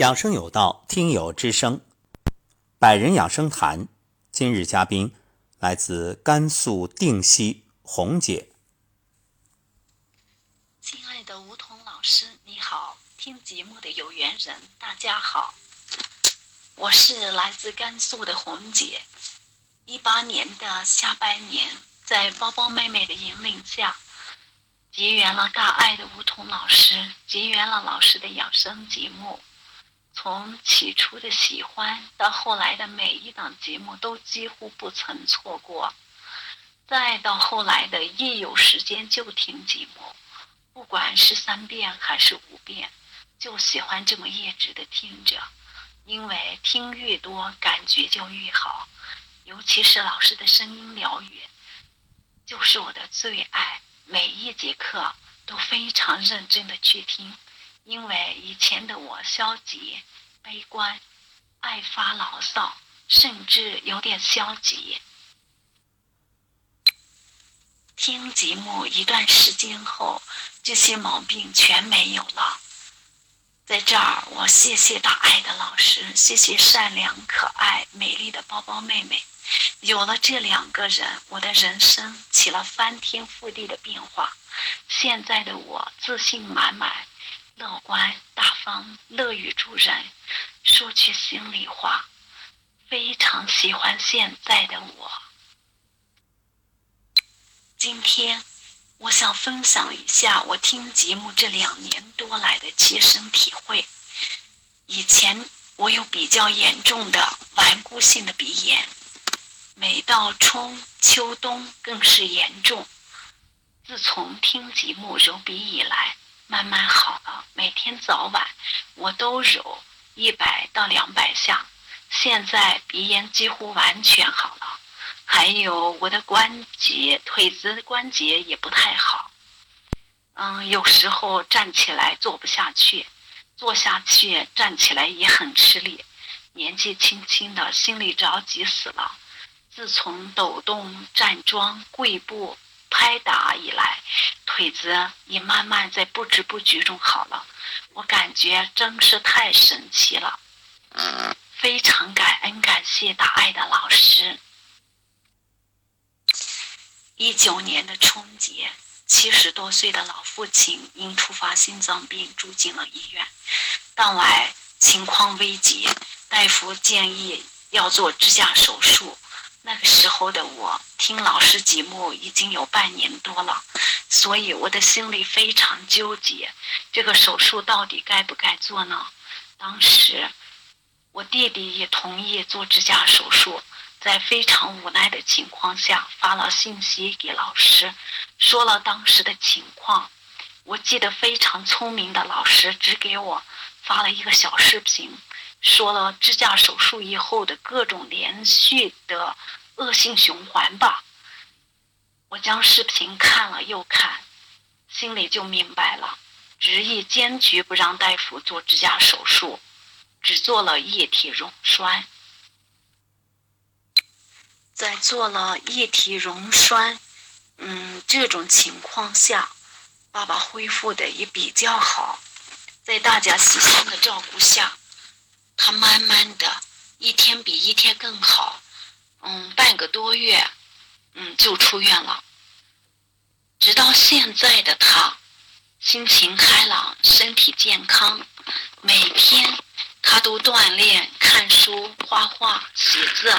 养生有道，听友之声，百人养生谈。今日嘉宾来自甘肃定西红姐。亲爱的吴桐老师，你好！听节目的有缘人，大家好，我是来自甘肃的红姐。一八年的下半年，在包包妹妹的引领下，结缘了大爱的吴桐老师，结缘了老师的养生节目。从起初的喜欢到后来的每一档节目都几乎不曾错过，再到后来的一有时间就听节目，不管是三遍还是五遍，就喜欢这么一直的听着，因为听越多感觉就越好，尤其是老师的声音疗愈，就是我的最爱，每一节课都非常认真的去听。因为以前的我消极、悲观、爱发牢骚，甚至有点消极。听节目一段时间后，这些毛病全没有了。在这儿，我谢谢大爱的老师，谢谢善良、可爱、美丽的包包妹妹。有了这两个人，我的人生起了翻天覆地的变化。现在的我自信满满。乐观大方，乐于助人。说句心里话，非常喜欢现在的我。今天，我想分享一下我听节目这两年多来的切身体会。以前我有比较严重的顽固性的鼻炎，每到春秋冬更是严重。自从听节目揉鼻以来，慢慢好了，每天早晚我都揉一百到两百下，现在鼻炎几乎完全好了。还有我的关节，腿子的关节也不太好，嗯，有时候站起来坐不下去，坐下去站起来也很吃力。年纪轻轻的，心里着急死了。自从抖动、站桩、跪步。拍打以来，腿子也慢慢在不知不觉中好了。我感觉真是太神奇了，非常感恩感谢大爱的老师。一九年的春节，七十多岁的老父亲因突发心脏病住进了医院，当晚情况危急，大夫建议要做支架手术。那个时候的我听老师节目已经有半年多了，所以我的心里非常纠结，这个手术到底该不该做呢？当时我弟弟也同意做支架手术，在非常无奈的情况下发了信息给老师，说了当时的情况。我记得非常聪明的老师只给我发了一个小视频。说了支架手术以后的各种连续的恶性循环吧。我将视频看了又看，心里就明白了，执意坚决不让大夫做支架手术，只做了液体溶栓。在做了液体溶栓，嗯，这种情况下，爸爸恢复的也比较好，在大家细心的照顾下。他慢慢的一天比一天更好，嗯，半个多月，嗯，就出院了。直到现在的他，心情开朗，身体健康，每天他都锻炼、看书、画画、写字，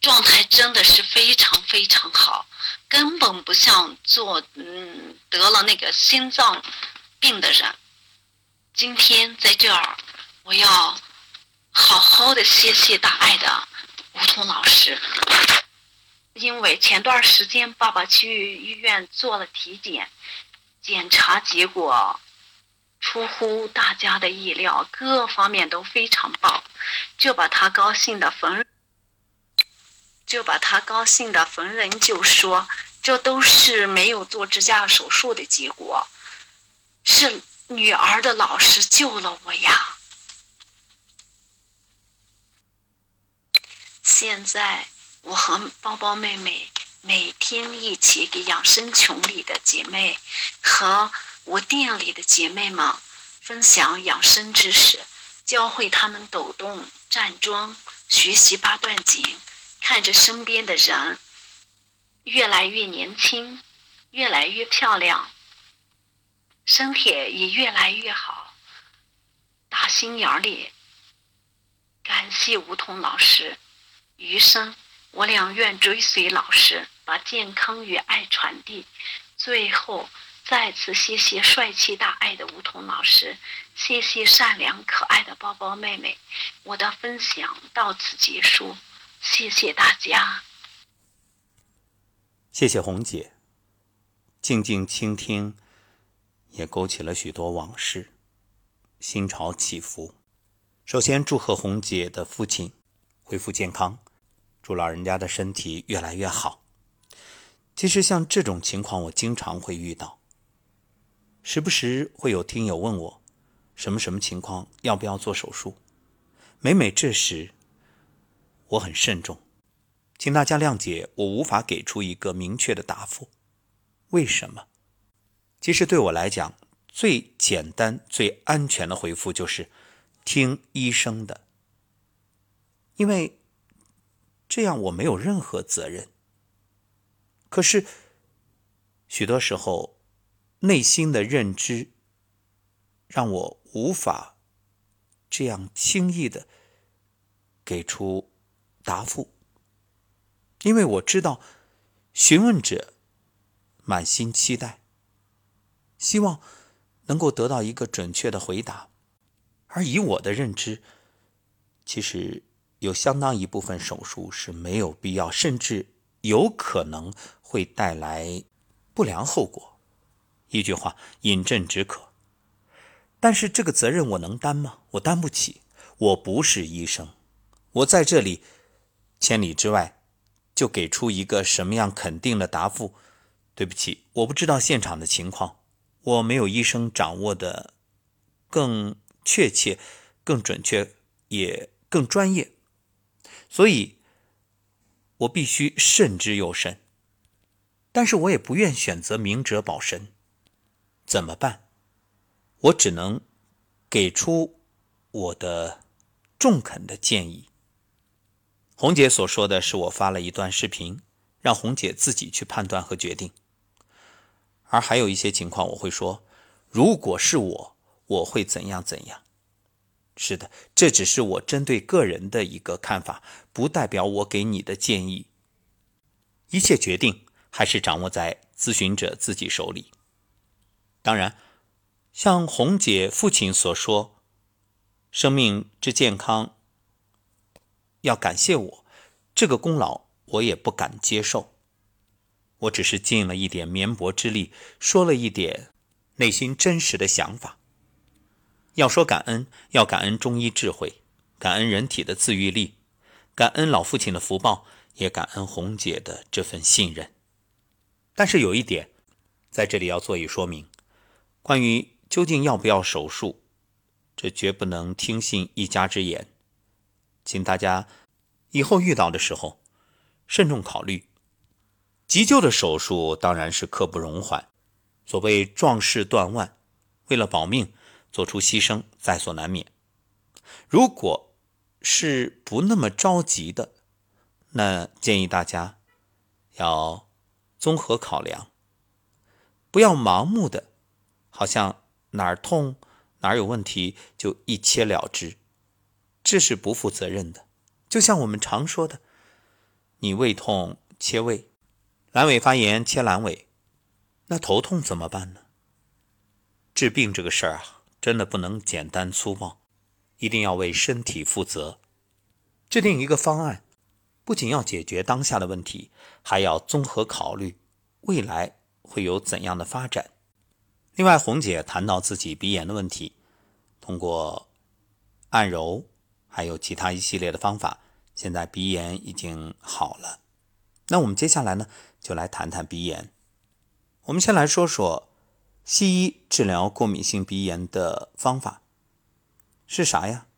状态真的是非常非常好，根本不像做嗯得了那个心脏病的人。今天在这儿。我要好好的谢谢大爱的吴桐老师，因为前段时间爸爸去医院做了体检，检查结果出乎大家的意料，各方面都非常棒，就把他高兴的逢就把他高兴的逢人就说，这都是没有做支架手术的结果，是女儿的老师救了我呀。现在我和包包妹妹每天一起给养生群里的姐妹和我店里的姐妹们分享养生知识，教会他们抖动、站桩，学习八段锦，看着身边的人越来越年轻，越来越漂亮，身体也越来越好，打心眼里感谢梧桐老师，余生我俩愿追随老师，把健康与爱传递。最后。再次谢谢帅气大爱的梧桐老师，谢谢善良可爱的包包妹妹。我的分享到此结束，谢谢大家。谢谢红姐，静静倾听，也勾起了许多往事，心潮起伏。首先祝贺红姐的父亲恢复健康，祝老人家的身体越来越好。其实像这种情况，我经常会遇到。时不时会有听友问我，什么什么情况，要不要做手术？每每这时，我很慎重，请大家谅解，我无法给出一个明确的答复。为什么？其实对我来讲，最简单、最安全的回复就是听医生的，因为这样我没有任何责任。可是许多时候。内心的认知让我无法这样轻易的给出答复，因为我知道询问者满心期待，希望能够得到一个准确的回答，而以我的认知，其实有相当一部分手术是没有必要，甚至有可能会带来不良后果。一句话，饮鸩止渴。但是这个责任我能担吗？我担不起。我不是医生，我在这里千里之外，就给出一个什么样肯定的答复？对不起，我不知道现场的情况，我没有医生掌握的更确切、更准确，也更专业，所以我必须慎之又慎。但是我也不愿选择明哲保身。怎么办？我只能给出我的中肯的建议。红姐所说的是我发了一段视频，让红姐自己去判断和决定。而还有一些情况，我会说，如果是我，我会怎样怎样。是的，这只是我针对个人的一个看法，不代表我给你的建议。一切决定还是掌握在咨询者自己手里。当然，像红姐父亲所说，生命之健康要感谢我，这个功劳我也不敢接受。我只是尽了一点绵薄之力，说了一点内心真实的想法。要说感恩，要感恩中医智慧，感恩人体的自愈力，感恩老父亲的福报，也感恩红姐的这份信任。但是有一点，在这里要做一说明。关于究竟要不要手术，这绝不能听信一家之言，请大家以后遇到的时候慎重考虑。急救的手术当然是刻不容缓，所谓壮士断腕，为了保命做出牺牲在所难免。如果是不那么着急的，那建议大家要综合考量，不要盲目的。好像哪儿痛哪儿有问题就一切了之，这是不负责任的。就像我们常说的，你胃痛切胃，阑尾发炎切阑尾，那头痛怎么办呢？治病这个事儿啊，真的不能简单粗暴，一定要为身体负责。制定一个方案，不仅要解决当下的问题，还要综合考虑未来会有怎样的发展。另外，红姐谈到自己鼻炎的问题，通过按揉还有其他一系列的方法，现在鼻炎已经好了。那我们接下来呢，就来谈谈鼻炎。我们先来说说西医治疗过敏性鼻炎的方法是啥呀？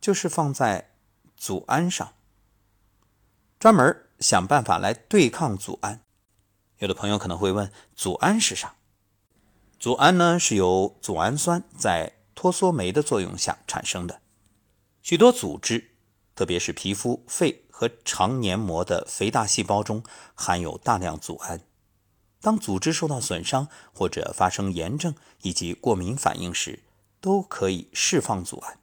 就是放在组胺上，专门想办法来对抗组胺。有的朋友可能会问，组胺是啥？组胺呢是由组氨酸在脱羧酶的作用下产生的。许多组织，特别是皮肤、肺和肠黏膜的肥大细胞中含有大量组胺。当组织受到损伤或者发生炎症以及过敏反应时，都可以释放组胺。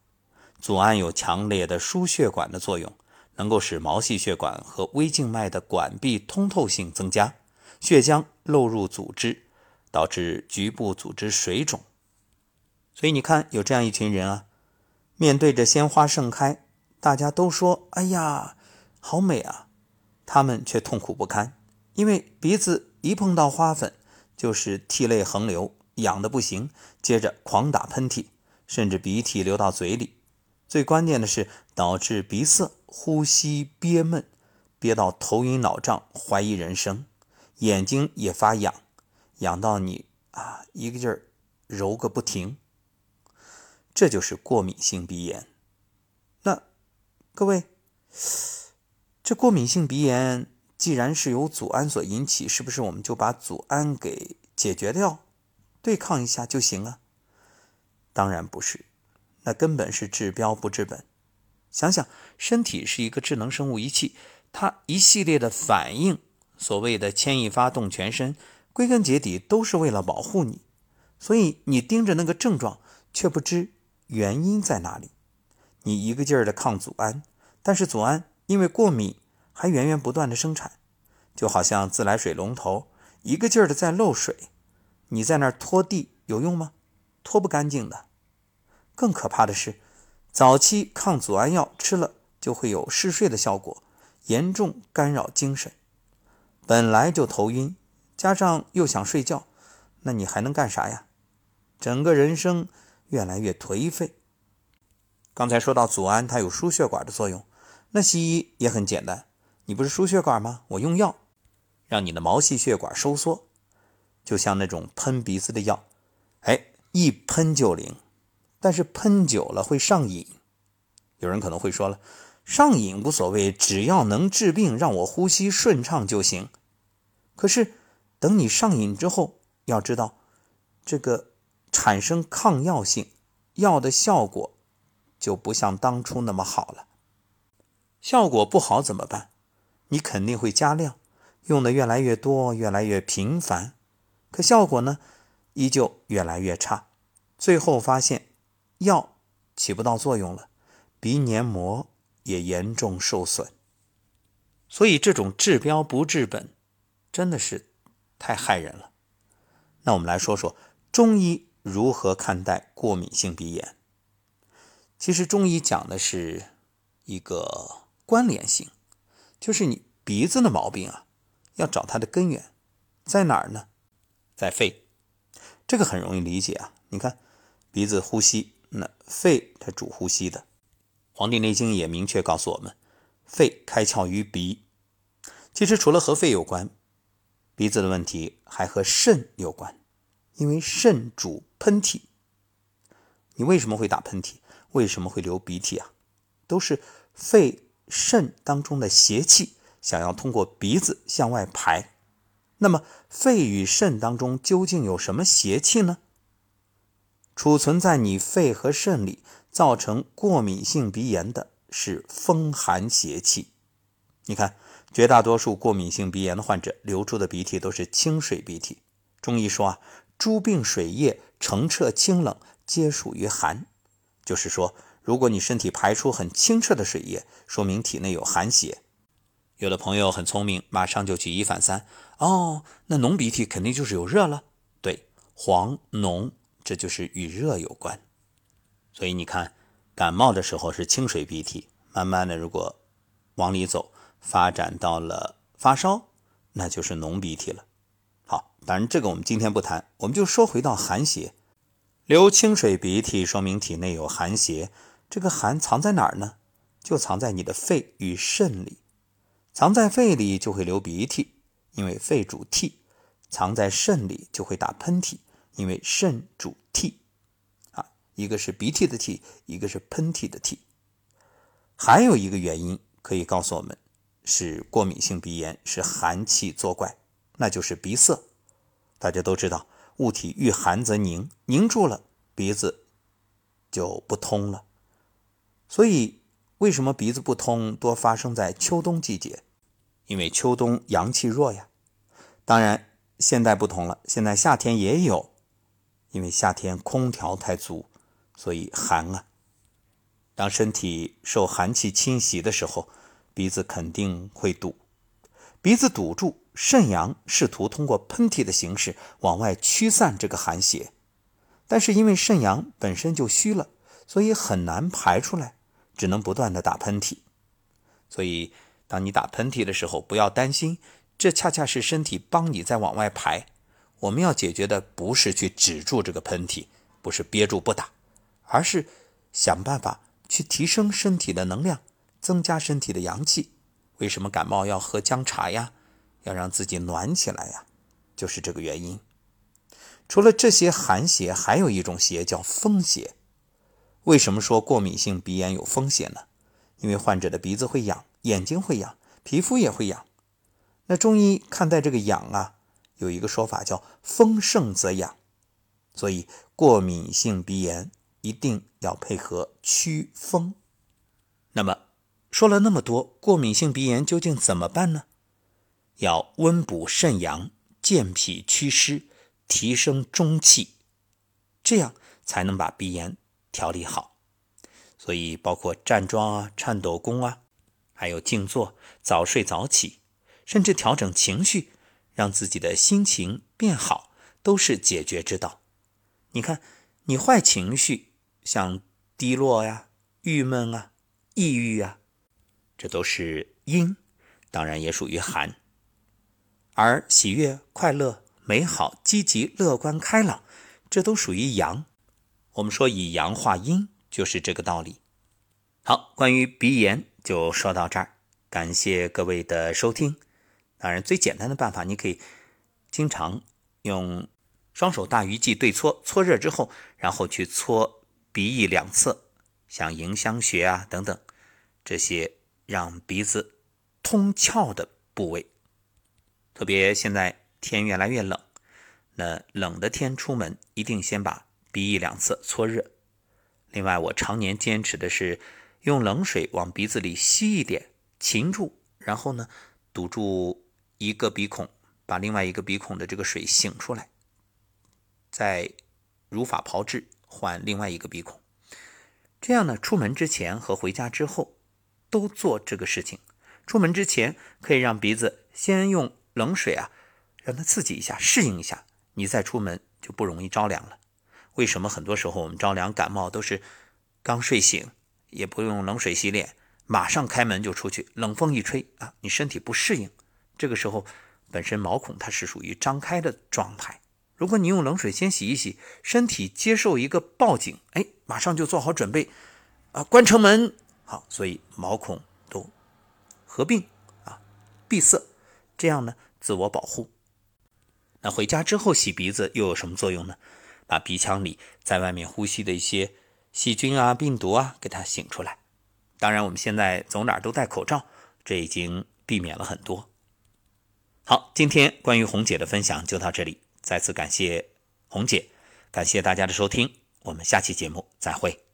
组胺有强烈的输血管的作用，能够使毛细血管和微静脉的管壁通透性增加，血浆漏入组织。导致局部组织水肿，所以你看，有这样一群人啊，面对着鲜花盛开，大家都说：“哎呀，好美啊！”他们却痛苦不堪，因为鼻子一碰到花粉，就是涕泪横流，痒的不行，接着狂打喷嚏，甚至鼻涕流到嘴里。最关键的是，导致鼻塞、呼吸憋闷，憋到头晕脑胀，怀疑人生，眼睛也发痒。痒到你啊，一个劲儿揉个不停，这就是过敏性鼻炎。那各位，这过敏性鼻炎既然是由组胺所引起，是不是我们就把组胺给解决掉，对抗一下就行啊？当然不是，那根本是治标不治本。想想，身体是一个智能生物仪器，它一系列的反应，所谓的牵一发动全身。归根结底都是为了保护你，所以你盯着那个症状，却不知原因在哪里。你一个劲儿的抗组胺，但是组胺因为过敏还源源不断的生产，就好像自来水龙头一个劲儿的在漏水，你在那儿拖地有用吗？拖不干净的。更可怕的是，早期抗组胺药吃了就会有嗜睡的效果，严重干扰精神，本来就头晕。加上又想睡觉，那你还能干啥呀？整个人生越来越颓废。刚才说到组胺，它有输血管的作用，那西医也很简单，你不是输血管吗？我用药让你的毛细血管收缩，就像那种喷鼻子的药，哎，一喷就灵。但是喷久了会上瘾。有人可能会说了，上瘾无所谓，只要能治病，让我呼吸顺畅就行。可是。等你上瘾之后，要知道，这个产生抗药性，药的效果就不像当初那么好了。效果不好怎么办？你肯定会加量，用的越来越多，越来越频繁，可效果呢，依旧越来越差。最后发现药起不到作用了，鼻黏膜也严重受损。所以这种治标不治本，真的是。太害人了。那我们来说说中医如何看待过敏性鼻炎。其实中医讲的是一个关联性，就是你鼻子的毛病啊，要找它的根源在哪儿呢？在肺。这个很容易理解啊。你看鼻子呼吸，那肺它主呼吸的。《黄帝内经》也明确告诉我们，肺开窍于鼻。其实除了和肺有关。鼻子的问题还和肾有关，因为肾主喷嚏。你为什么会打喷嚏？为什么会流鼻涕啊？都是肺肾当中的邪气想要通过鼻子向外排。那么肺与肾当中究竟有什么邪气呢？储存在你肺和肾里，造成过敏性鼻炎的是风寒邪气。你看。绝大多数过敏性鼻炎的患者流出的鼻涕都是清水鼻涕。中医说啊，诸病水液澄澈清冷，皆属于寒。就是说，如果你身体排出很清澈的水液，说明体内有寒邪。有的朋友很聪明，马上就举一反三。哦，那浓鼻涕肯定就是有热了。对，黄浓，这就是与热有关。所以你看，感冒的时候是清水鼻涕，慢慢的如果往里走。发展到了发烧，那就是浓鼻涕了。好，当然这个我们今天不谈，我们就说回到寒邪。流清水鼻涕说明体内有寒邪，这个寒藏在哪儿呢？就藏在你的肺与肾里。藏在肺里就会流鼻涕，因为肺主涕；藏在肾里就会打喷嚏，因为肾主涕。啊，一个是鼻涕的涕，一个是喷嚏的涕。还有一个原因可以告诉我们。是过敏性鼻炎，是寒气作怪，那就是鼻塞。大家都知道，物体遇寒则凝，凝住了，鼻子就不通了。所以，为什么鼻子不通多发生在秋冬季节？因为秋冬阳气弱呀。当然，现在不同了，现在夏天也有，因为夏天空调太足，所以寒啊。当身体受寒气侵袭的时候，鼻子肯定会堵。鼻子堵住，肾阳试图通过喷嚏的形式往外驱散这个寒邪，但是因为肾阳本身就虚了，所以很难排出来。只能不断的打喷嚏，所以当你打喷嚏的时候，不要担心，这恰恰是身体帮你在往外排。我们要解决的不是去止住这个喷嚏，不是憋住不打，而是想办法去提升身体的能量，增加身体的阳气。为什么感冒要喝姜茶呀？要让自己暖起来呀？就是这个原因。除了这些寒邪，还有一种邪叫风邪。为什么说过敏性鼻炎有风险呢？因为患者的鼻子会痒，眼睛会痒，皮肤也会痒。那中医看待这个痒啊，有一个说法叫“风盛则痒”，所以过敏性鼻炎一定要配合驱风。那么说了那么多，过敏性鼻炎究竟怎么办呢？要温补肾阳，健脾祛湿，提升中气，这样才能把鼻炎。调理好，所以包括站桩啊、颤抖功啊，还有静坐、早睡早起，甚至调整情绪，让自己的心情变好，都是解决之道。你看，你坏情绪，像低落呀、郁闷啊、抑郁啊，这都是阴，当然也属于寒。而喜悦、快乐、美好、积极、乐观、开朗，这都属于阳。我们说以阳化阴，就是这个道理。好，关于鼻炎就说到这儿，感谢各位的收听。当然，最简单的办法，你可以经常用双手大鱼际对搓，搓热之后，然后去搓鼻翼两侧，像迎香穴啊等等这些让鼻子通窍的部位。特别现在天越来越冷，那冷的天出门一定先把。鼻翼两侧搓热。另外，我常年坚持的是用冷水往鼻子里吸一点，擒住，然后呢堵住一个鼻孔，把另外一个鼻孔的这个水醒出来，再如法炮制换另外一个鼻孔。这样呢，出门之前和回家之后都做这个事情。出门之前可以让鼻子先用冷水啊，让它刺激一下，适应一下，你再出门就不容易着凉了。为什么很多时候我们着凉感冒都是刚睡醒，也不用冷水洗脸，马上开门就出去，冷风一吹啊，你身体不适应。这个时候本身毛孔它是属于张开的状态，如果你用冷水先洗一洗，身体接受一个报警，哎，马上就做好准备啊，关城门好，所以毛孔都合并啊闭塞，这样呢自我保护。那回家之后洗鼻子又有什么作用呢？把鼻腔里在外面呼吸的一些细菌啊、病毒啊，给它醒出来。当然，我们现在走哪儿都戴口罩，这已经避免了很多。好，今天关于红姐的分享就到这里，再次感谢红姐，感谢大家的收听，我们下期节目再会。